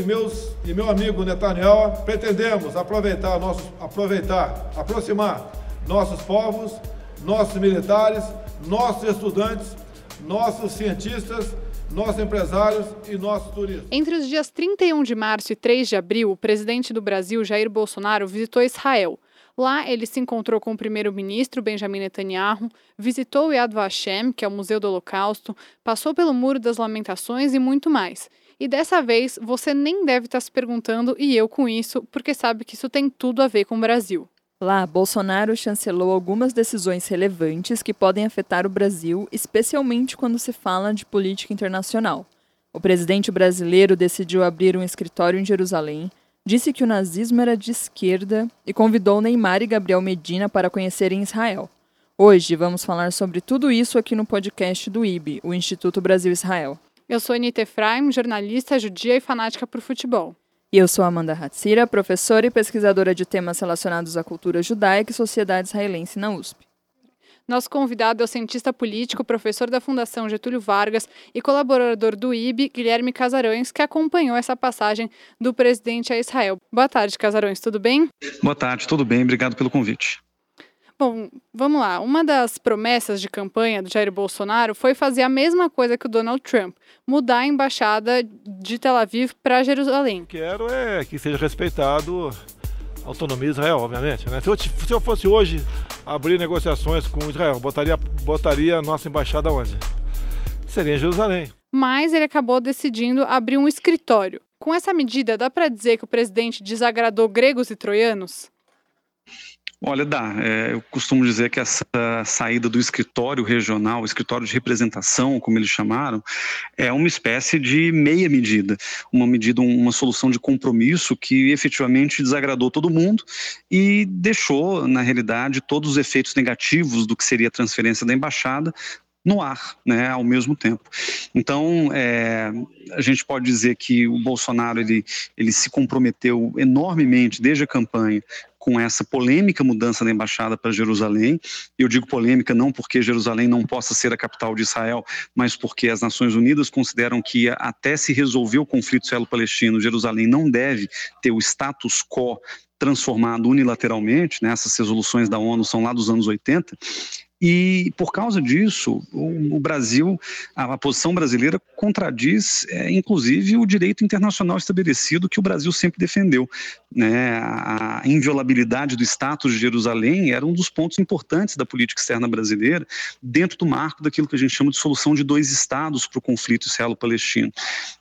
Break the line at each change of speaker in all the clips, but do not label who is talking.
e, meus, e meu amigo Netanyahu pretendemos aproveitar, nossos, aproveitar, aproximar nossos povos, nossos militares, nossos estudantes, nossos cientistas, nossos empresários e nossos turistas.
Entre os dias 31 de março e 3 de abril, o presidente do Brasil, Jair Bolsonaro, visitou Israel. Lá, ele se encontrou com o primeiro-ministro Benjamin Netanyahu, visitou o Yad Vashem, que é o Museu do Holocausto, passou pelo Muro das Lamentações e muito mais. E dessa vez, você nem deve estar se perguntando, e eu com isso, porque sabe que isso tem tudo a ver com o Brasil.
Lá, Bolsonaro chancelou algumas decisões relevantes que podem afetar o Brasil, especialmente quando se fala de política internacional. O presidente brasileiro decidiu abrir um escritório em Jerusalém, disse que o nazismo era de esquerda e convidou Neymar e Gabriel Medina para conhecerem Israel. Hoje vamos falar sobre tudo isso aqui no podcast do IB, o Instituto Brasil-Israel.
Eu sou Anita Efraim, jornalista judia e fanática por futebol.
E eu sou Amanda Hatzira, professora e pesquisadora de temas relacionados à cultura judaica e sociedade israelense na USP.
Nosso convidado é o cientista político, professor da Fundação Getúlio Vargas e colaborador do IB, Guilherme Casarões, que acompanhou essa passagem do presidente a Israel. Boa tarde, Casarões, tudo bem?
Boa tarde, tudo bem, obrigado pelo convite.
Bom, vamos lá. Uma das promessas de campanha do Jair Bolsonaro foi fazer a mesma coisa que o Donald Trump, mudar a embaixada de Tel Aviv para Jerusalém.
Quero é que seja respeitado a autonomia de Israel, obviamente. Né? Se, eu, se eu fosse hoje abrir negociações com Israel, botaria, botaria a nossa embaixada onde? Seria em Jerusalém.
Mas ele acabou decidindo abrir um escritório. Com essa medida, dá para dizer que o presidente desagradou gregos e troianos?
Olha, dá. É, eu costumo dizer que essa saída do escritório regional, escritório de representação, como eles chamaram, é uma espécie de meia medida, uma medida, uma solução de compromisso que efetivamente desagradou todo mundo e deixou, na realidade, todos os efeitos negativos do que seria a transferência da embaixada no ar, né, ao mesmo tempo. Então, é, a gente pode dizer que o Bolsonaro ele, ele se comprometeu enormemente desde a campanha com essa polêmica mudança da embaixada para Jerusalém. Eu digo polêmica não porque Jerusalém não possa ser a capital de Israel, mas porque as Nações Unidas consideram que até se resolver o conflito israelo-palestino, Jerusalém não deve ter o status quo transformado unilateralmente, né? essas resoluções da ONU são lá dos anos 80, e por causa disso, o, Brasil, a, a, posição brasileira contradiz, é, inclusive, o direito internacional estabelecido que o Brasil sempre defendeu. Né? A, a inviolabilidade do status de Jerusalém era um dos pontos importantes da política externa brasileira, dentro do marco daquilo que a gente chama de solução de dois estados para o conflito israelo-palestino.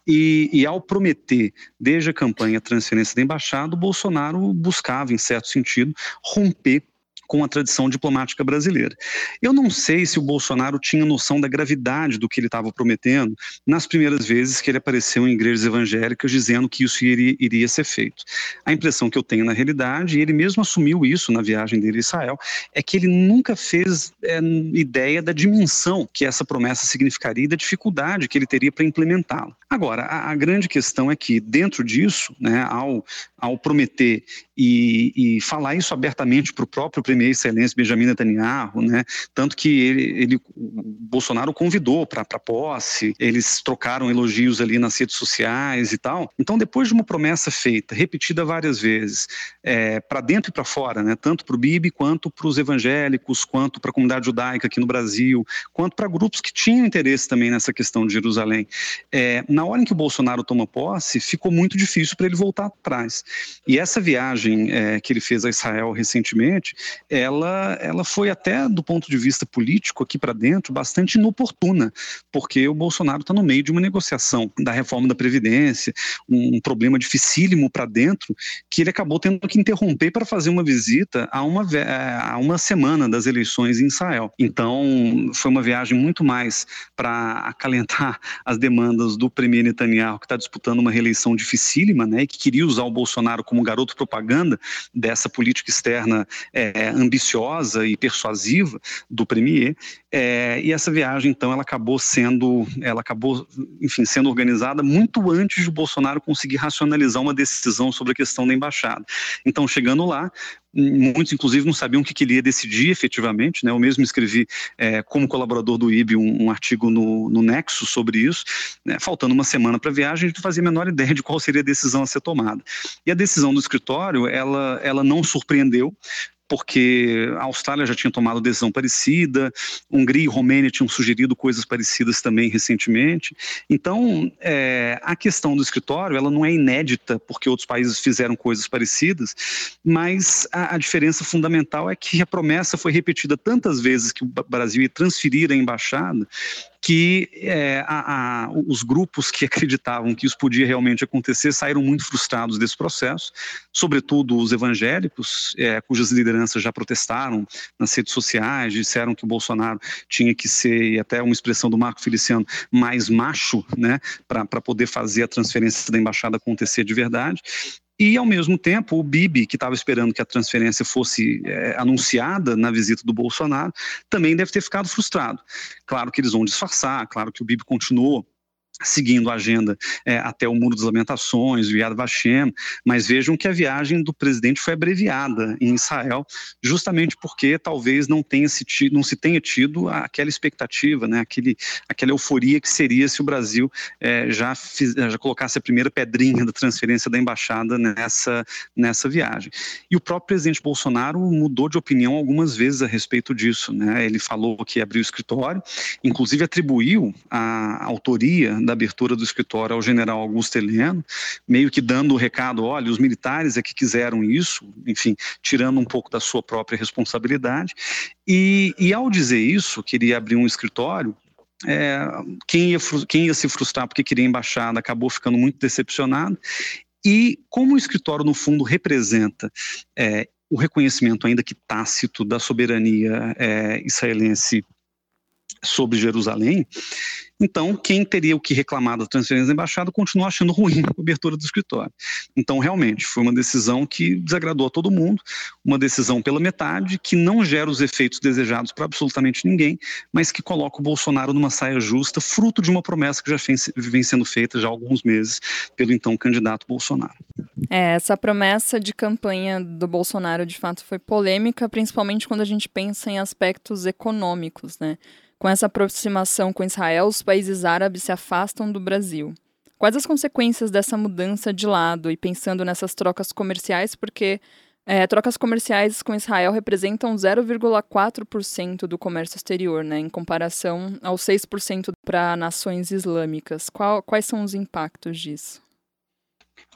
E, e ao prometer, desde a campanha, a transferência da embaixada, o Bolsonaro buscava, em certo sentido, romper com a tradição diplomática brasileira. Eu não sei se o Bolsonaro tinha noção da gravidade do que ele estava prometendo nas primeiras vezes que ele apareceu em igrejas evangélicas dizendo que isso iria, iria ser feito. A impressão que eu tenho na realidade, e ele mesmo assumiu isso na viagem dele a Israel, é que ele nunca fez é, ideia da dimensão que essa promessa significaria e da dificuldade que ele teria para implementá-la. Agora, a, a, grande questão é que, dentro disso, né, ao, ao prometer e, e falar isso abertamente para o próprio premier excelência Benjamin Netanyahu, né, tanto que ele, ele Bolsonaro convidou para a posse, eles trocaram elogios ali nas redes sociais e tal. Então, depois de uma promessa feita, repetida várias vezes, é, para dentro e para fora, né, tanto para o Bibi quanto para os evangélicos, quanto para a comunidade judaica aqui no Brasil, quanto para grupos que tinham interesse também nessa questão de Jerusalém, é, na hora em que o Bolsonaro toma posse, ficou muito difícil para ele voltar atrás. E essa viagem é, que ele fez a Israel recentemente, ela, ela foi até do ponto de vista político aqui para dentro bastante inoportuna, porque o Bolsonaro está no meio de uma negociação da reforma da Previdência, um problema dificílimo para dentro, que ele acabou tendo que interromper para fazer uma visita a uma, a uma semana das eleições em Israel. Então, foi uma viagem muito mais para acalentar as demandas do premier Netanyahu, que está disputando uma reeleição dificílima, né, que queria usar o Bolsonaro como garoto propaganda dessa política externa é, ambiciosa e persuasiva do premier, é, e essa viagem, então, ela acabou sendo, ela acabou, enfim, sendo organizada muito antes de Bolsonaro conseguir racionalizar uma decisão sobre a questão da embaixada. Então, chegando lá, muitos inclusive não sabiam o que, ele ia decidir efetivamente, né? Eu mesmo escrevi é, como colaborador do IB um, um artigo no, no, Nexo sobre isso, né? faltando uma semana para a viagem, a gente não fazia a menor ideia de qual seria a decisão a ser tomada. E a decisão do escritório, ela, ela não surpreendeu, porque a Austrália já tinha tomado decisão parecida, Hungria e Romênia tinham sugerido coisas parecidas também recentemente. Então, é, a questão do escritório, ela não é inédita porque outros países fizeram coisas parecidas, mas a, a diferença fundamental é que a promessa foi repetida tantas vezes que o Brasil ia transferir a embaixada que é, a, a, os grupos que acreditavam que isso podia realmente acontecer saíram muito frustrados desse processo, sobretudo os evangélicos, é, cujas lideranças já protestaram nas redes sociais, disseram que o Bolsonaro tinha que ser, e até uma expressão do Marco Feliciano, mais macho, né, para poder fazer a transferência da embaixada acontecer de verdade. E, ao mesmo tempo, o Bibi, que estava esperando que a transferência fosse é, anunciada na visita do Bolsonaro, também deve ter ficado frustrado. Claro que eles vão disfarçar, claro que o Bibi continuou seguindo a agenda é, até o Muro das Lamentações, o Yad Vashem, mas vejam que a viagem do presidente foi abreviada em Israel, justamente porque talvez não, tenha se, tido, não se tenha tido aquela expectativa, né, aquele, aquela euforia que seria se o Brasil é, já, fiz, já colocasse a primeira pedrinha da transferência da embaixada nessa, nessa viagem. E o próprio presidente Bolsonaro mudou de opinião algumas vezes a respeito disso. Né? Ele falou que abriu o escritório, inclusive atribuiu a autoria da abertura do escritório ao general Augusto Heleno, meio que dando o recado, olha, os militares é que quiseram isso, enfim, tirando um pouco da sua própria responsabilidade. E, e ao dizer isso, queria abrir um escritório, é, quem, ia, quem ia se frustrar porque queria embaixada acabou ficando muito decepcionado. E como o escritório, no fundo, representa é, o reconhecimento, ainda que tácito, da soberania é, israelense sobre Jerusalém, então, quem teria o que reclamar da transferência da embaixada continua achando ruim a cobertura do escritório. Então, realmente, foi uma decisão que desagradou a todo mundo, uma decisão pela metade, que não gera os efeitos desejados para absolutamente ninguém, mas que coloca o Bolsonaro numa saia justa, fruto de uma promessa que já vem sendo feita já há alguns meses pelo então candidato Bolsonaro.
É, essa promessa de campanha do Bolsonaro, de fato, foi polêmica, principalmente quando a gente pensa em aspectos econômicos, né? Com essa aproximação com Israel, os países árabes se afastam do Brasil. Quais as consequências dessa mudança de lado e pensando nessas trocas comerciais, porque é, trocas comerciais com Israel representam 0,4% do comércio exterior, né, em comparação aos 6% para nações islâmicas. Qual, quais são os impactos disso?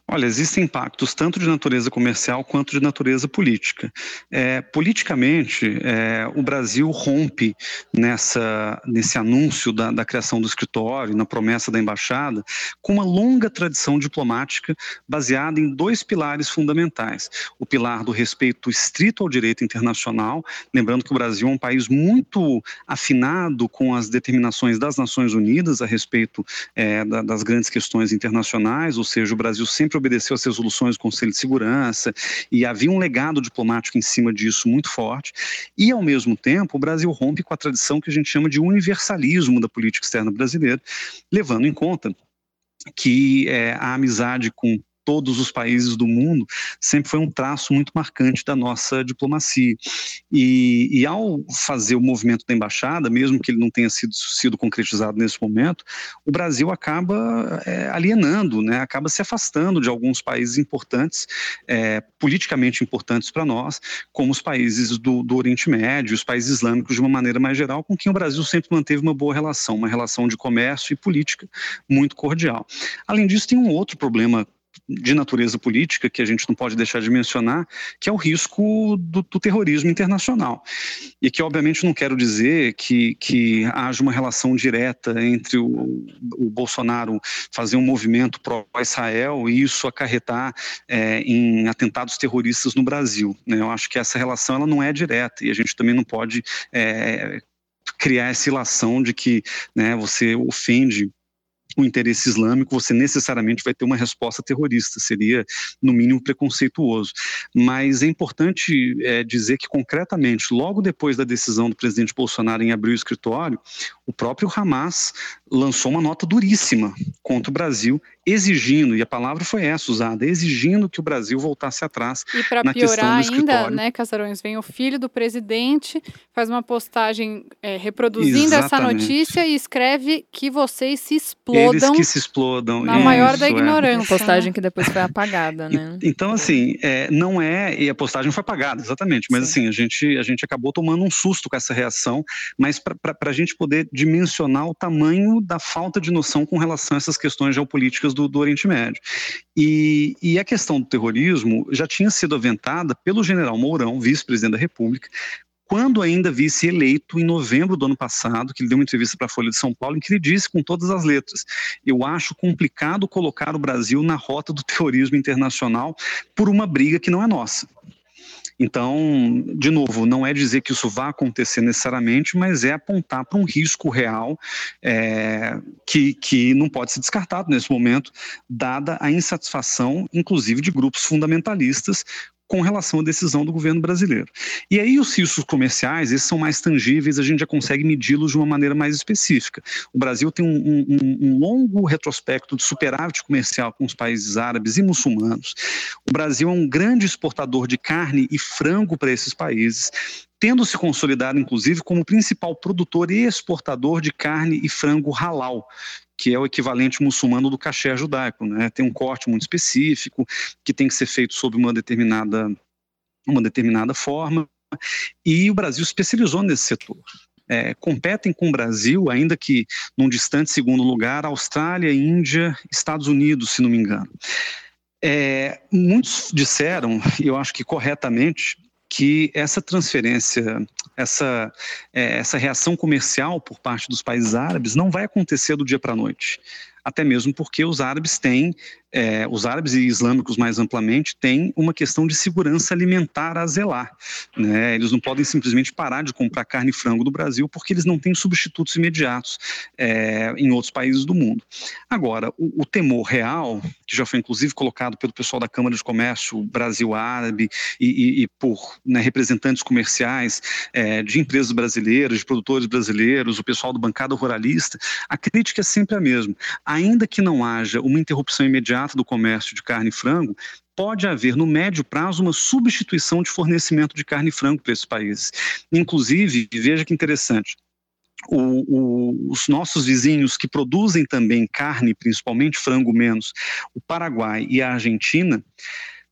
Olha, existem impactos tanto de natureza comercial quanto de natureza política. É, politicamente, é, o Brasil rompe nessa, nesse anúncio da, da, criação do escritório, na promessa da embaixada, com uma longa tradição diplomática baseada em dois pilares fundamentais: o pilar do respeito estrito ao direito internacional, lembrando que o Brasil é um país muito afinado com as determinações das Nações Unidas a respeito é, da, das grandes questões internacionais, ou seja, o Brasil sempre sempre obedeceu às resoluções do Conselho de Segurança e havia um legado diplomático em cima disso muito forte. E, ao mesmo tempo, o Brasil rompe com a tradição que a gente chama de universalismo da política externa brasileira, levando em conta que é, a amizade com todos os países do mundo, sempre foi um traço muito marcante da nossa diplomacia. E, e ao fazer o movimento da embaixada, mesmo que ele não tenha sido, sido concretizado nesse momento, o Brasil acaba é, alienando, né, acaba se afastando de alguns países importantes, é, politicamente importantes para nós, como os países do, do Oriente Médio, os países islâmicos de uma maneira mais geral, com quem o Brasil sempre manteve uma boa relação, uma relação de comércio e política muito cordial. Além disso, tem um outro problema de natureza política que a gente não pode deixar de mencionar, que é o risco do, do terrorismo internacional. E que, obviamente, não quero dizer que, que haja uma relação direta entre o, o Bolsonaro fazer um movimento pró-Israel e isso acarretar é, em atentados terroristas no Brasil. Né? Eu acho que essa relação ela não é direta e a gente também não pode é, criar essa ilação de que né, você ofende o interesse islâmico, você necessariamente vai ter uma resposta terrorista, seria, no mínimo, preconceituoso. Mas é importante é, dizer que, concretamente, logo depois da decisão do presidente Bolsonaro em abrir o escritório, o próprio Hamas lançou uma nota duríssima contra o Brasil, exigindo, e a palavra foi essa usada, exigindo que o Brasil voltasse atrás
e para piorar ainda, né, Casarões, vem o filho do presidente, faz uma postagem é, reproduzindo Exatamente. essa notícia e escreve que vocês se explodam. Eles
que se explodam.
Na Isso, maior da é. ignorância.
Uma postagem né? que depois foi apagada, né?
E, então, assim, é, não é, e a postagem foi apagada, exatamente, mas Sim. assim, a gente, a gente acabou tomando um susto com essa reação, mas para a gente poder dimensionar o tamanho da falta de noção com relação a essas questões geopolíticas do, do Oriente Médio. E, e a questão do terrorismo já tinha sido aventada pelo general Mourão, vice-presidente da República, quando ainda vice-eleito em novembro do ano passado, que ele deu uma entrevista para a Folha de São Paulo, em que ele disse com todas as letras: Eu acho complicado colocar o Brasil na rota do terrorismo internacional por uma briga que não é nossa. Então, de novo, não é dizer que isso vai acontecer necessariamente, mas é apontar para um risco real é, que, que não pode ser descartado nesse momento, dada a insatisfação, inclusive, de grupos fundamentalistas com relação à decisão do governo brasileiro. E aí os riscos comerciais, esses são mais tangíveis, a gente já consegue medi-los de uma maneira mais específica. O Brasil tem um, um, um, longo retrospecto de superávit comercial com os países árabes e muçulmanos. O Brasil é um grande exportador de carne e frango para esses países tendo se consolidado, inclusive, como principal produtor e exportador de carne e frango halal, que é o equivalente muçulmano do caché judaico, né? Tem um corte muito específico que tem que ser feito sob uma determinada uma determinada forma e o Brasil especializou nesse setor. É, competem com o Brasil, ainda que num distante segundo lugar, Austrália, Índia, Estados Unidos, se não me engano. É, muitos disseram, e eu acho que corretamente, que essa transferência, essa, é, essa reação comercial por parte dos países árabes não vai acontecer do dia para a noite. Até mesmo porque os árabes têm, é, os árabes e islâmicos mais amplamente, têm uma questão de segurança alimentar a zelar. Né? Eles não podem simplesmente parar de comprar carne e frango do Brasil porque eles não têm substitutos imediatos é, em outros países do mundo. Agora, o, o, temor real, que já foi inclusive colocado pelo pessoal da Câmara de Comércio Brasil Árabe e, e, e por né, representantes comerciais é, de empresas brasileiras, de produtores brasileiros, o pessoal do bancada ruralista, a crítica é sempre a mesma ainda que não haja uma interrupção imediata do comércio de carne e frango, pode haver no médio prazo uma substituição de fornecimento de carne e frango para esses países. Inclusive, veja que interessante, o, o, os nossos vizinhos que produzem também carne, principalmente frango menos, o Paraguai e a Argentina,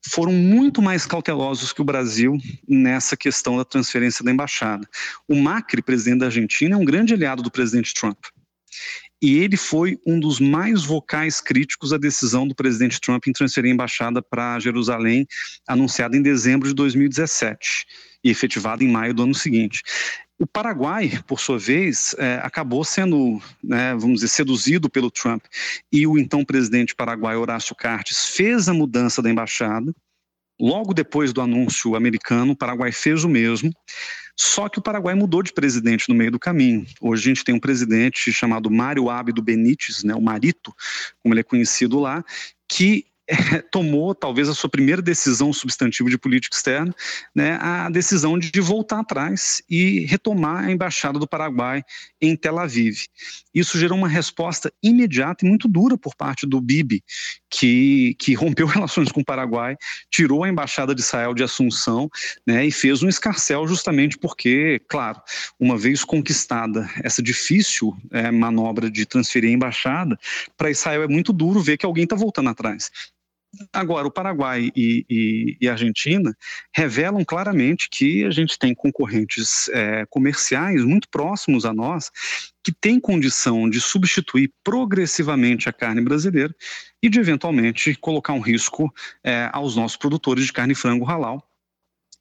foram muito mais cautelosos que o Brasil nessa questão da transferência da embaixada. O Macri, presidente da Argentina, é um grande aliado do presidente Trump e ele foi um dos mais vocais críticos à decisão do presidente Trump em transferir a embaixada para Jerusalém, anunciada em dezembro de 2017 e efetivada em maio do ano seguinte. O Paraguai, por sua vez, é, acabou sendo, né, vamos dizer, seduzido pelo Trump e o então presidente paraguaio Horácio Cartes fez a mudança da embaixada. Logo depois do anúncio americano, o Paraguai fez o mesmo. Só que o Paraguai mudou de presidente no meio do caminho. Hoje a gente tem um presidente chamado Mário Abdo Benítez, né, o Marito, como ele é conhecido lá, que tomou talvez a sua primeira decisão substantiva de política externa, né, a decisão de voltar atrás e retomar a embaixada do Paraguai em Tel Aviv. Isso gerou uma resposta imediata e muito dura por parte do Bibi, que, que rompeu relações com o Paraguai, tirou a embaixada de Israel de Assunção né, e fez um escarcel justamente porque, claro, uma vez conquistada essa difícil é, manobra de transferir a embaixada, para Israel é muito duro ver que alguém está voltando atrás. Agora, o Paraguai e, e, e, a Argentina revelam claramente que a gente tem concorrentes é, comerciais muito próximos a nós que têm condição de substituir progressivamente a carne brasileira e de eventualmente colocar um risco é, aos nossos produtores de carne e frango halal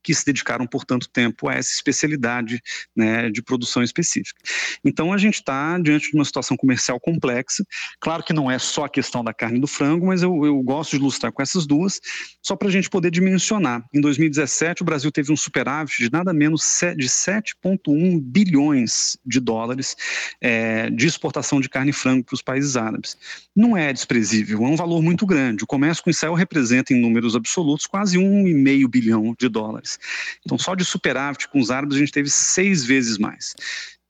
que se dedicaram por tanto tempo a essa especialidade né, de produção específica. Então a gente está diante de uma situação comercial complexa. Claro que não é só a questão da carne do frango, mas eu, eu gosto de ilustrar com essas duas, só para a gente poder dimensionar. Em 2017, o Brasil teve um superávit de nada menos de 7,1 bilhões de dólares é, de exportação de carne e frango para os países árabes. Não é desprezível, é um valor muito grande. O comércio com Israel representa, em números absolutos, quase 1,5 bilhão de dólares. Então, só de superávit com os árabes, a gente teve seis vezes mais.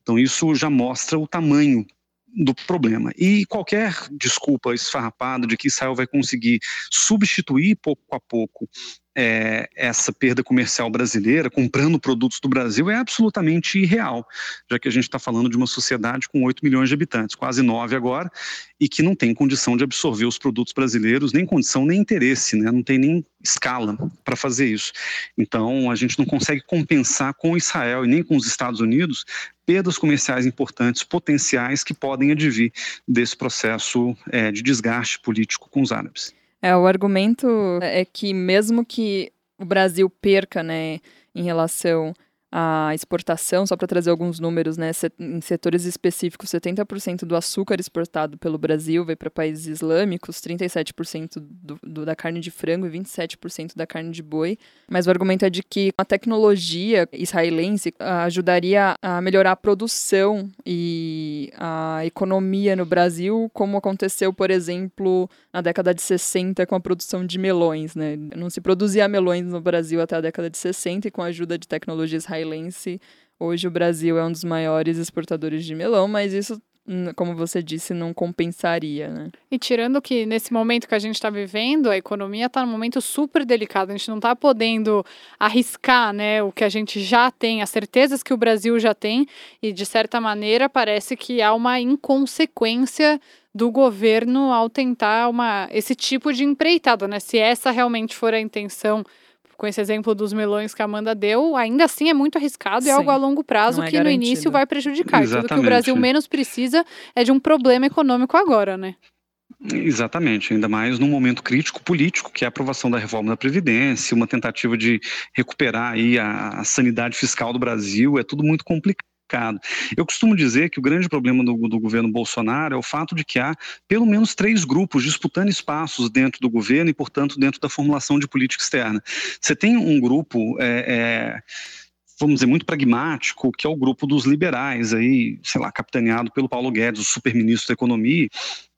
Então, isso já mostra o tamanho do problema. E qualquer desculpa esfarrapada de que Israel vai conseguir substituir pouco a pouco é, essa perda comercial brasileira, comprando produtos do Brasil, é absolutamente irreal, já que a gente está falando de uma sociedade com 8 milhões de habitantes, quase 9 agora, e que não tem condição de absorver os produtos brasileiros, nem condição, nem interesse, né? não tem nem escala para fazer isso. Então, a gente não consegue compensar com Israel e nem com os Estados Unidos perdas comerciais importantes, potenciais, que podem advir desse processo é, de desgaste político com os árabes.
É, o argumento é que mesmo que o Brasil perca, né, em relação a exportação, só para trazer alguns números, né, em setores específicos, 70% do açúcar exportado pelo Brasil vai para países islâmicos, 37% do, do, da carne de frango e 27% da carne de boi. Mas o argumento é de que a tecnologia israelense ajudaria a melhorar a produção e a economia no Brasil, como aconteceu, por exemplo, na década de 60 com a produção de melões. Né? Não se produzia melões no Brasil até a década de 60 e com a ajuda de tecnologia israelense israelense. Hoje o Brasil é um dos maiores exportadores de melão, mas isso como você disse, não compensaria, né?
E tirando que nesse momento que a gente está vivendo, a economia está num momento super delicado, a gente não está podendo arriscar, né, o que a gente já tem, as certezas que o Brasil já tem, e de certa maneira parece que há uma inconsequência do governo ao tentar uma, esse tipo de empreitada, né? Se essa realmente for a intenção com esse exemplo dos melões que a Amanda deu, ainda assim é muito arriscado Sim, e algo a longo prazo é que garantido. no início vai prejudicar. Exatamente. Tudo que o Brasil menos precisa é de um problema econômico agora, né?
Exatamente, ainda mais num momento crítico político, que é a aprovação da reforma da Previdência, uma tentativa de recuperar aí a, a sanidade fiscal do Brasil, é tudo muito complicado Eu costumo dizer que o grande problema do, do, governo Bolsonaro é o fato de que há pelo menos três grupos disputando espaços dentro do governo e, portanto, dentro da formulação de política externa. Você tem um grupo. É, é, vamos dizer, muito pragmático, que é o grupo dos liberais, aí, sei lá, capitaneado pelo Paulo Guedes, o super-ministro da Economia,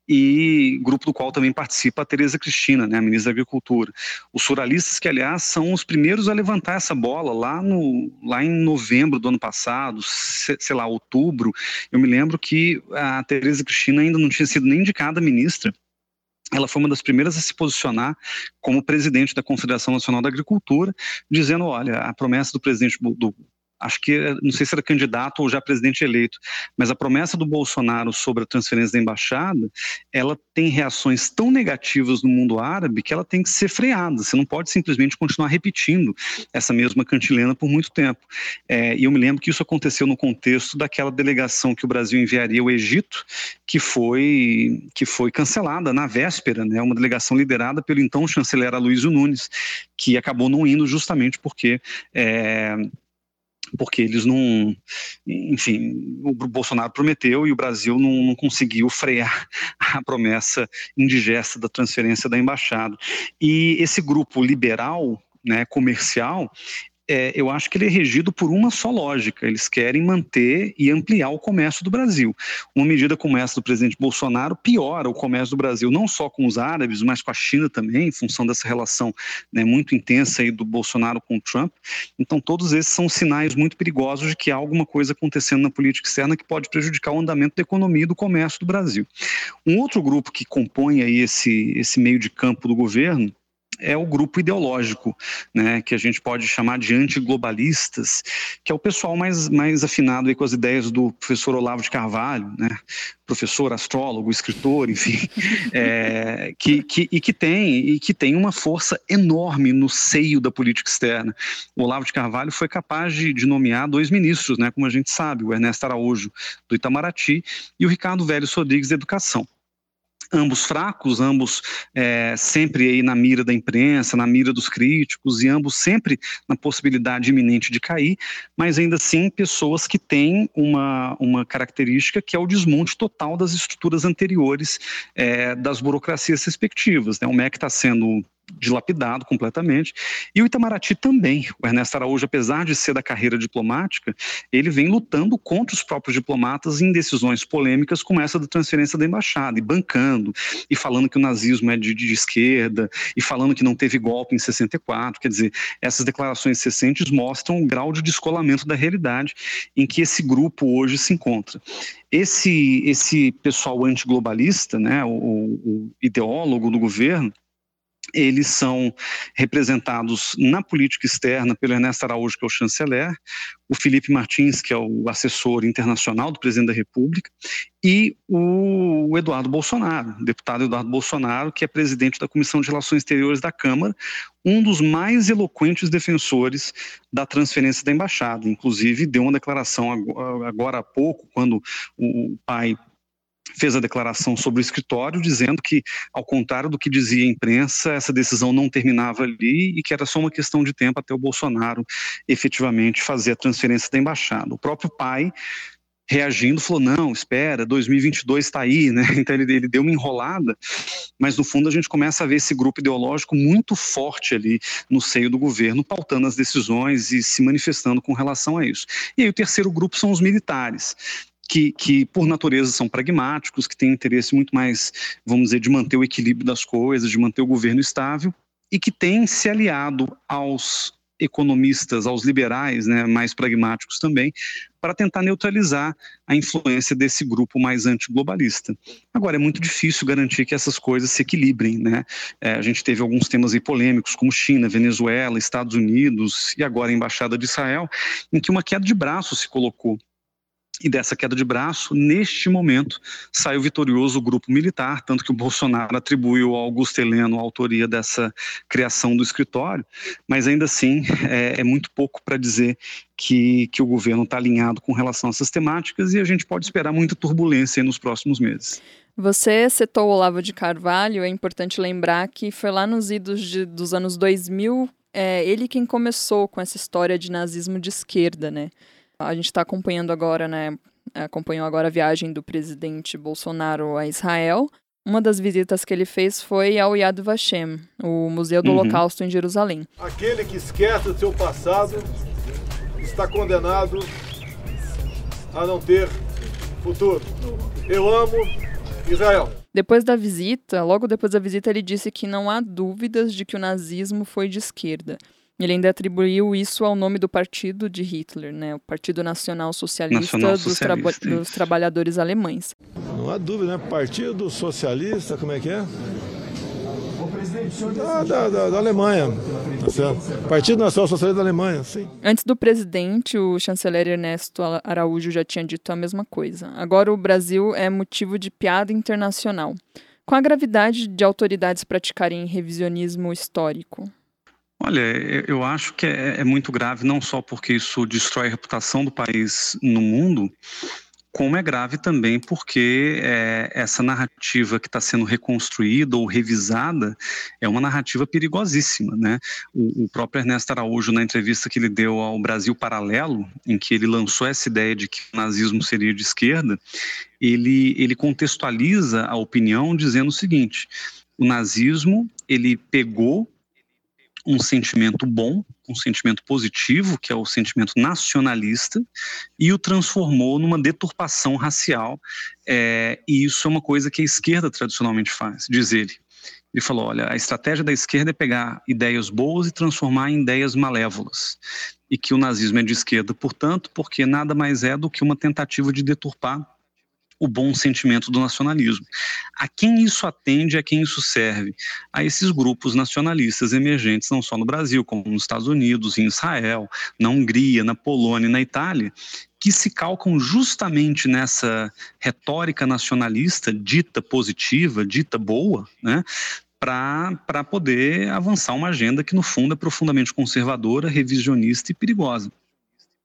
e grupo do qual também participa a Tereza Cristina, né, a ministra da Agricultura. Os suralistas que, aliás, são os primeiros a levantar essa bola lá, no, lá em novembro do ano passado, sei lá, outubro, eu me lembro que a Tereza Cristina ainda não tinha sido nem indicada ministra, ela foi uma das primeiras a se posicionar como presidente da Confederação Nacional da Agricultura, dizendo, olha, a promessa do presidente do acho que, não sei se era candidato ou já presidente eleito, mas a promessa do Bolsonaro sobre a transferência da embaixada, ela tem reações tão negativas no mundo árabe que ela tem que ser freada. Você não pode simplesmente continuar repetindo essa mesma cantilena por muito tempo. É, e eu me lembro que isso aconteceu no contexto daquela delegação que o Brasil enviaria ao Egito, que foi, que foi cancelada na véspera, né, uma delegação liderada pelo então chanceler Aloysio Nunes, que acabou não indo justamente porque é, porque eles não, enfim, o Bolsonaro prometeu e o Brasil não, não, conseguiu frear a promessa indigesta da transferência da embaixada. E esse grupo liberal, né, comercial, é, eu acho que ele é regido por uma só lógica. Eles querem manter e ampliar o comércio do Brasil. Uma medida como essa do presidente Bolsonaro piora o comércio do Brasil, não só com os árabes, mas com a China também, em função dessa relação né, muito intensa aí do Bolsonaro com o Trump. Então, todos esses são sinais muito perigosos de que há alguma coisa acontecendo na política externa que pode prejudicar o andamento da economia e do comércio do Brasil. Um outro grupo que compõe aí esse, esse meio de campo do governo é o grupo ideológico, né, que a gente pode chamar de antiglobalistas, que é o pessoal mais, mais afinado com as ideias do professor Olavo de Carvalho, né, professor, astrólogo, escritor, enfim, é, que, que, e, que tem, e que tem uma força enorme no seio da política externa. O Olavo de Carvalho foi capaz de, de nomear dois ministros, né, como a gente sabe, o Ernesto Araújo, do Itamaraty, e o Ricardo Vélez Rodrigues, da Educação. Ambos fracos, ambos é, sempre aí na mira da imprensa, na mira dos críticos, e ambos sempre na possibilidade iminente de cair, mas ainda assim pessoas que têm uma, uma característica que é o desmonte total das estruturas anteriores é, das burocracias respectivas. Né? O MEC está sendo dilapidado completamente. E o Itamaraty também. O Ernesto Araújo, apesar de ser da carreira diplomática, ele vem lutando contra os próprios diplomatas em decisões polêmicas como essa da transferência da embaixada, e bancando, e falando que o nazismo é de, de esquerda, e falando que não teve golpe em 64. Quer dizer, essas declarações recentes mostram o grau de descolamento da realidade em que esse grupo hoje se encontra. Esse, esse pessoal antiglobalista, né, o, o ideólogo do governo, eles são representados na política externa pelo Ernesto Araújo, que é o chanceler, o Felipe Martins, que é o assessor internacional do presidente da República, e o Eduardo Bolsonaro, deputado Eduardo Bolsonaro, que é presidente da Comissão de Relações Exteriores da Câmara, um dos mais eloquentes defensores da transferência da embaixada. Inclusive, deu uma declaração agora há pouco, quando o pai fez a declaração sobre o escritório, dizendo que, ao contrário do que dizia a imprensa, essa decisão não terminava ali e que era só uma questão de tempo até o Bolsonaro efetivamente fazer a transferência da embaixada. O próprio pai reagindo, falou: não, espera, 2022 está aí, né? Então ele, ele, deu uma enrolada, mas no fundo a gente começa a ver esse grupo ideológico muito forte ali no seio do governo, pautando as decisões e se manifestando com relação a isso. E aí o terceiro grupo são os militares que, que, por natureza são pragmáticos, que têm interesse muito mais, vamos dizer, de manter o equilíbrio das coisas, de manter o governo estável, e que têm se aliado aos economistas, aos liberais, né, mais pragmáticos também, para tentar neutralizar a influência desse grupo mais antiglobalista. Agora, é muito difícil garantir que essas coisas se equilibrem. Né? É, a gente teve alguns temas polêmicos, como China, Venezuela, Estados Unidos e agora a Embaixada de Israel, em que uma queda de braço se colocou e dessa queda de braço, neste momento, saiu vitorioso o grupo militar, tanto que o Bolsonaro atribuiu ao Augusto Heleno a autoria dessa criação do escritório, mas ainda assim é, é muito pouco para dizer que, que o governo está alinhado com relação a essas temáticas e a gente pode esperar muita turbulência nos próximos meses.
Você citou o Olavo de Carvalho, é importante lembrar que foi lá nos idos de, dos anos 2000, é, ele quem começou com essa história de nazismo de esquerda, né? A gente está acompanhando agora, né? Acompanhou agora a viagem do presidente Bolsonaro a Israel. Uma das visitas que ele fez foi ao Yad Vashem, o Museu do uhum. Holocausto em Jerusalém.
Aquele que esquece o seu passado está condenado a não ter futuro. Eu amo Israel.
Depois da visita, logo depois da visita, ele disse que não há dúvidas de que o nazismo foi de esquerda. Ele ainda atribuiu isso ao nome do partido de Hitler, né? o Partido Nacional Socialista, Nacional dos, Socialista traba dos, Trabalhadores Alemães.
Não há dúvida, né? Partido Socialista, como é que é? Da, da, da, da Alemanha, tá certo? Partido Nacional Socialista da Alemanha, sim.
Antes do presidente, o chanceler Ernesto Araújo já tinha dito a mesma coisa. Agora o Brasil é motivo de piada internacional. Com a gravidade de autoridades praticarem revisionismo histórico,
Olha, eu acho que é, é, muito grave, não só porque isso destrói a reputação do país no mundo, como é grave também porque é, essa narrativa que está sendo reconstruída ou revisada é uma narrativa perigosíssima. Né? O, o, próprio Ernesto Araújo, na entrevista que ele deu ao Brasil Paralelo, em que ele lançou essa ideia de que o nazismo seria de esquerda, ele, ele contextualiza a opinião dizendo o seguinte: o nazismo ele pegou um sentimento bom, um sentimento positivo, que é o sentimento nacionalista, e o transformou numa deturpação racial. É, e isso é uma coisa que a esquerda tradicionalmente faz, diz ele. Ele falou: olha, a estratégia da esquerda é pegar ideias boas e transformar em ideias malévolas. E que o nazismo é de esquerda, portanto, porque nada mais é do que uma tentativa de deturpar o bom sentimento do nacionalismo. A quem isso atende, a quem isso serve? A esses grupos nacionalistas emergentes, não só no Brasil, como nos Estados Unidos, em Israel, na Hungria, na Polônia e na Itália, que se calcam justamente nessa retórica nacionalista dita positiva, dita boa, né? para poder avançar uma agenda que, no fundo, é profundamente conservadora, revisionista e perigosa.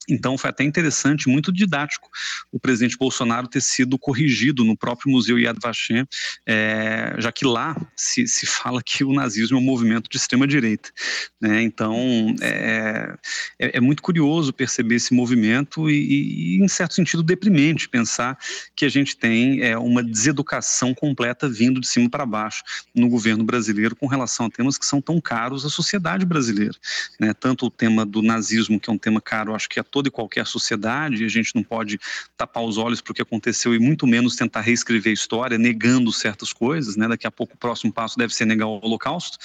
Então foi até interessante, muito didático, o presidente Bolsonaro ter sido corrigido no próprio Museu Yad Vashem, é, já que lá se, se fala que o nazismo é um movimento de extrema direita. Né? Então é, é, é, muito curioso perceber esse movimento e, e, em certo sentido, deprimente pensar que a gente tem é, uma deseducação completa vindo de cima para baixo no governo brasileiro com relação a temas que são tão caros à sociedade brasileira. Né? Tanto o tema do nazismo, que é um tema caro, acho que a toda e qualquer sociedade, a gente não pode tapar os olhos para o que aconteceu e muito menos tentar reescrever a história, negando certas coisas, né? Daqui a pouco o próximo passo deve ser negar o Holocausto,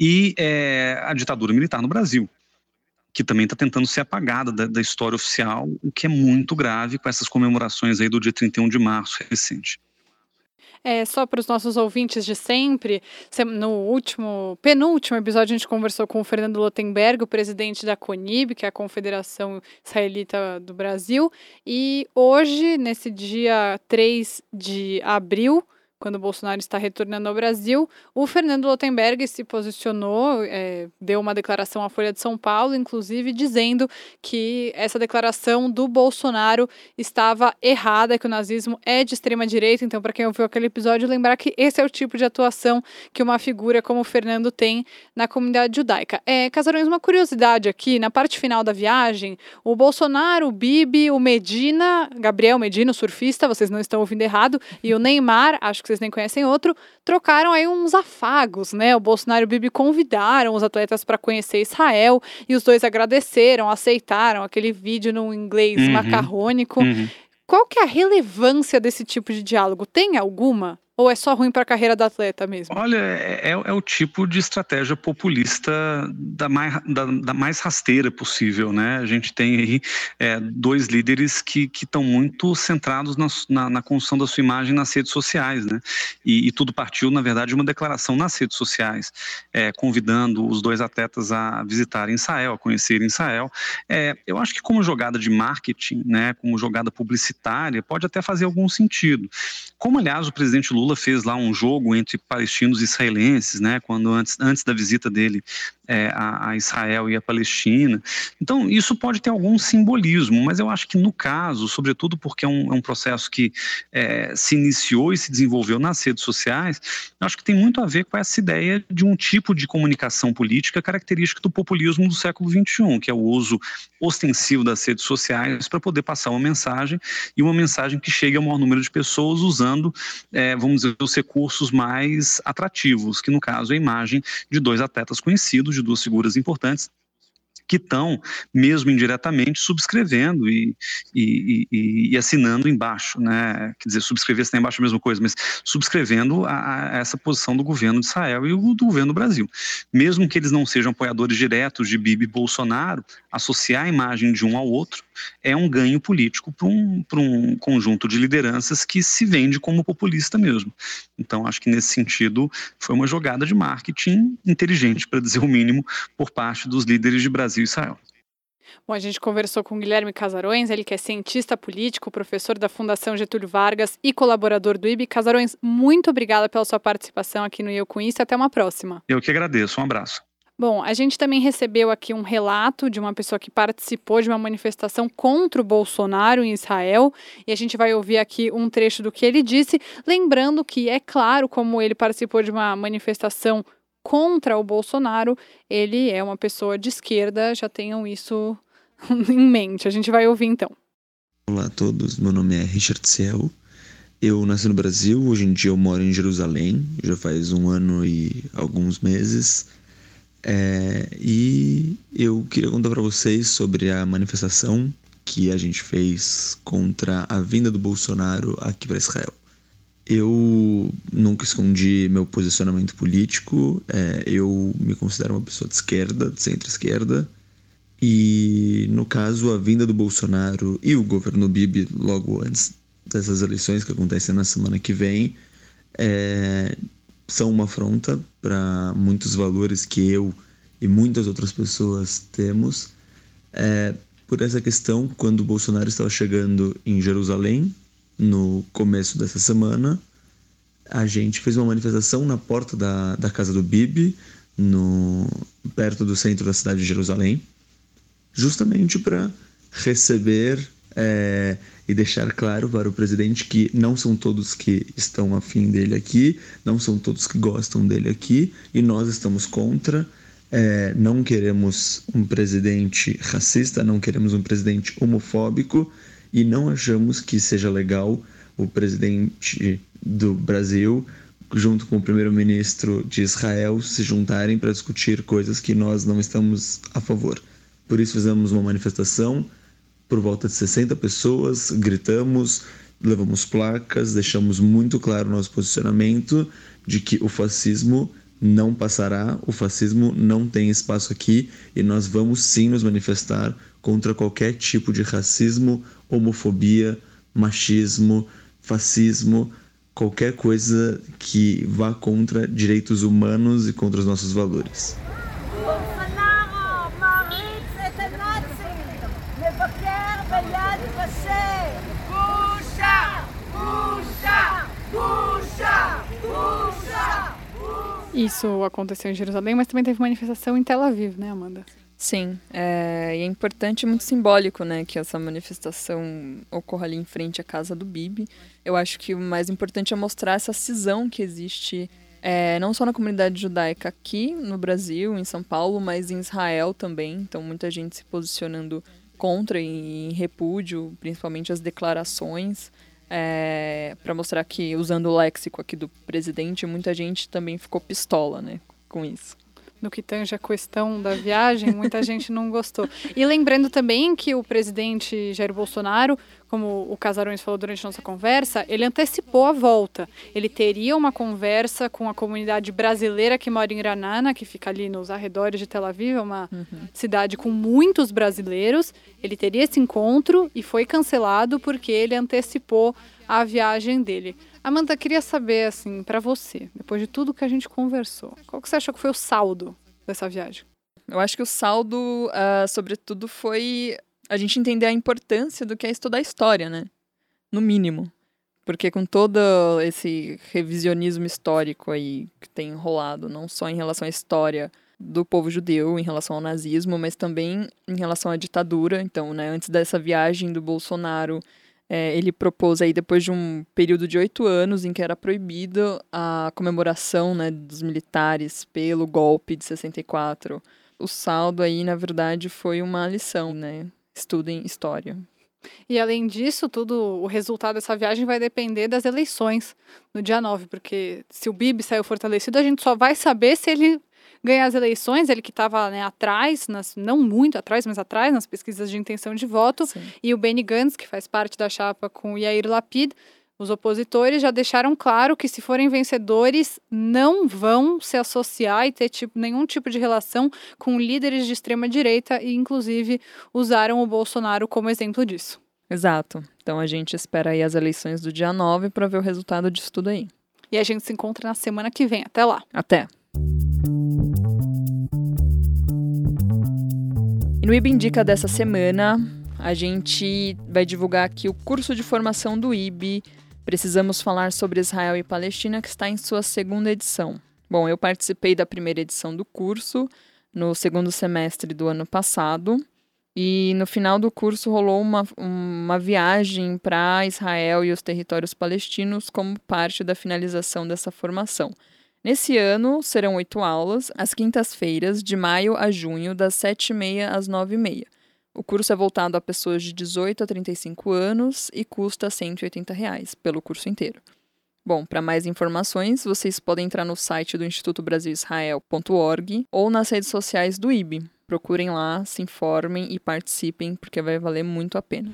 e é, a ditadura militar no Brasil que também está tentando ser apagada da, da, história oficial, o que é muito grave com essas comemorações aí do dia 31 de março recente.
É, só para os nossos ouvintes de sempre, no último, penúltimo episódio, a gente conversou com o Fernando Lotenberg, o presidente da CONIB, que é a Confederação Israelita do Brasil. E hoje, nesse dia 3 de abril, quando Bolsonaro está retornando ao Brasil, o Fernando Lotenberg se posicionou, é, deu uma declaração à Folha de São Paulo, inclusive dizendo que essa declaração do Bolsonaro estava errada, que o nazismo é de extrema direita. Então, para quem ouviu aquele episódio, lembrar que esse é o tipo de atuação que uma figura como o Fernando tem na comunidade judaica. É, Casarões, uma curiosidade aqui, na parte final da viagem, o Bolsonaro, o Bibi, o Medina, Gabriel Medina, o surfista, vocês não estão ouvindo errado, e o Neymar, acho que vocês nem conhecem outro, trocaram aí uns afagos, né? O Bolsonaro e o Bibi convidaram os atletas para conhecer Israel e os dois agradeceram, aceitaram aquele vídeo no inglês uhum. macarrônico. Uhum. Qual que é a relevância desse tipo de diálogo? Tem alguma? Ou é só ruim para a carreira do atleta mesmo?
Olha, é, é, é, o tipo de estratégia populista da mais, da, da mais rasteira possível, né? A gente tem aí é, dois líderes que estão muito centrados na, na, na, construção da sua imagem nas redes sociais, né? E, e tudo partiu, na verdade, de uma declaração nas redes sociais, é, convidando os dois atletas a visitarem Israel, a conhecerem Israel. É, eu acho que como jogada de marketing, né, como jogada publicitária, pode até fazer algum sentido. Como, aliás, o presidente Lula Lula fez lá um jogo entre palestinos e israelenses, né, quando antes, antes da visita dele é, a, a, Israel e a Palestina. Então, isso pode ter algum simbolismo, mas eu acho que no caso, sobretudo porque é um, é um processo que é, se iniciou e se desenvolveu nas redes sociais, acho que tem muito a ver com essa ideia de um tipo de comunicação política característica do populismo do século XXI, que é o uso ostensivo das redes sociais para poder passar uma mensagem e uma mensagem que chegue ao maior número de pessoas usando, é, vamos os recursos mais atrativos, que no caso é a imagem de dois atletas conhecidos, de duas figuras importantes, que estão, mesmo indiretamente, subscrevendo e, e, e, e, assinando embaixo, né? Quer dizer, subscrever está embaixo é a mesma coisa, mas subscrevendo a, a essa posição do governo de Israel e o do governo do Brasil. Mesmo que eles não sejam apoiadores diretos de Bibi e Bolsonaro, associar a imagem de um ao outro é um ganho político para um, um conjunto de lideranças que se vende como populista mesmo. Então, acho que nesse sentido foi uma jogada de marketing inteligente, para dizer o mínimo, por parte dos líderes de Brasil Israel.
Bom, a gente conversou com Guilherme Casarões, ele que é cientista político, professor da Fundação Getúlio Vargas e colaborador do IB. Casarões, muito obrigada pela sua participação aqui no Eu Com Isso. Até uma próxima.
Eu que agradeço. Um abraço.
Bom, a gente também recebeu aqui um relato de uma pessoa que participou de uma manifestação contra o Bolsonaro em Israel, e a gente vai ouvir aqui um trecho do que ele disse, lembrando que é claro como ele participou de uma manifestação contra o Bolsonaro, ele é uma pessoa de esquerda, já tenham isso em mente. A gente vai ouvir então.
Olá a todos, meu nome é Richard Ciel. Eu nasci no Brasil, hoje em dia eu moro em Jerusalém, já faz um ano e alguns meses. É, e eu queria contar para vocês sobre a manifestação que a gente fez contra a vinda do Bolsonaro aqui para Israel. Eu nunca escondi meu posicionamento político, é, eu me considero uma pessoa de esquerda, de centro-esquerda, e no caso, a vinda do Bolsonaro e o governo Bibi logo antes dessas eleições que acontecem na semana que vem é, são uma afronta para muitos valores que eu e muitas outras pessoas temos. É, por essa questão, quando o Bolsonaro estava chegando em Jerusalém, no começo dessa semana, a gente fez uma manifestação na porta da, da casa do Bibi, no, perto do centro da cidade de Jerusalém, justamente para receber é, e deixar claro para o presidente que não são todos que estão afim dele aqui, não são todos que gostam dele aqui, e nós estamos contra. É, não queremos um presidente racista, não queremos um presidente homofóbico e não achamos que seja legal o presidente do Brasil junto com o primeiro-ministro de Israel se juntarem para discutir coisas que nós não estamos a favor. Por isso fizemos uma manifestação por volta de 60 pessoas, gritamos, levamos placas, deixamos muito claro nosso posicionamento de que o fascismo não passará, o fascismo não tem espaço aqui e nós vamos sim nos manifestar contra qualquer tipo de racismo, homofobia, machismo, fascismo, qualquer coisa que vá contra direitos humanos e contra os nossos valores.
Isso aconteceu em Jerusalém, mas também teve manifestação em Tel Aviv, né, Amanda?
Sim, é, e é importante e muito simbólico, né, que essa manifestação ocorra ali em frente à casa do Bibi. Eu acho que o mais importante é mostrar essa cisão que existe é, não só na comunidade judaica aqui no Brasil, em São Paulo, mas em Israel também. Então, muita gente se posicionando contra e em repúdio, principalmente as declarações é, para mostrar que, usando o léxico aqui do presidente, muita gente também ficou pistola, né, com isso.
No que tange a questão da viagem, muita gente não gostou. E lembrando também que o presidente Jair Bolsonaro, como o Casarões falou durante nossa conversa, ele antecipou a volta. Ele teria uma conversa com a comunidade brasileira que mora em Granana, que fica ali nos arredores de Tel Aviv, é uma uhum. cidade com muitos brasileiros. Ele teria esse encontro e foi cancelado porque ele antecipou a viagem dele. Amanda, queria saber, assim, para você, depois de tudo que a gente conversou, qual que você achou que foi o saldo dessa viagem?
Eu acho que o saldo, uh, sobretudo, foi a gente entender a importância do que é estudar história, né? No mínimo. Porque com todo esse revisionismo histórico aí que tem rolado, não só em relação à história do povo judeu, em relação ao nazismo, mas também em relação à ditadura. Então, né, antes dessa viagem do Bolsonaro, é, ele propôs aí, depois de um período de oito anos em que era proibida a comemoração né, dos militares pelo golpe de 64, o saldo aí, na verdade, foi uma lição, né? estudem história.
E além disso, tudo o resultado dessa viagem vai depender das eleições no dia 9, porque se o Bibi saiu fortalecido, a gente só vai saber se ele ganhar as eleições, ele que estava né, atrás, nas, não muito atrás, mas atrás nas pesquisas de intenção de voto, Sim. e o Benny Gantz, que faz parte da chapa com o Yair Lapid, os opositores já deixaram claro que, se forem vencedores, não vão se associar e ter tipo, nenhum tipo de relação com líderes de extrema-direita e, inclusive, usaram o Bolsonaro como exemplo disso.
Exato. Então a gente espera aí as eleições do dia 9 para ver o resultado disso tudo aí.
E a gente se encontra na semana que vem. Até lá.
Até. E no IB Indica dessa semana, a gente vai divulgar aqui o curso de formação do IB Precisamos falar sobre Israel e Palestina, que está em sua segunda edição. Bom, eu participei da primeira edição do curso no segundo semestre do ano passado. E no final do curso rolou uma, uma viagem para Israel e os territórios palestinos como parte da finalização dessa formação. Nesse ano, serão oito aulas, às quintas-feiras, de maio a junho, das 7h30 às 9h30. O curso é voltado a pessoas de 18 a 35 anos e custa 180,00 reais, pelo curso inteiro. Bom, para mais informações, vocês podem entrar no site do Instituto Brasil-Israel.org ou nas redes sociais do IB. Procurem lá, se informem e participem, porque vai valer muito a pena.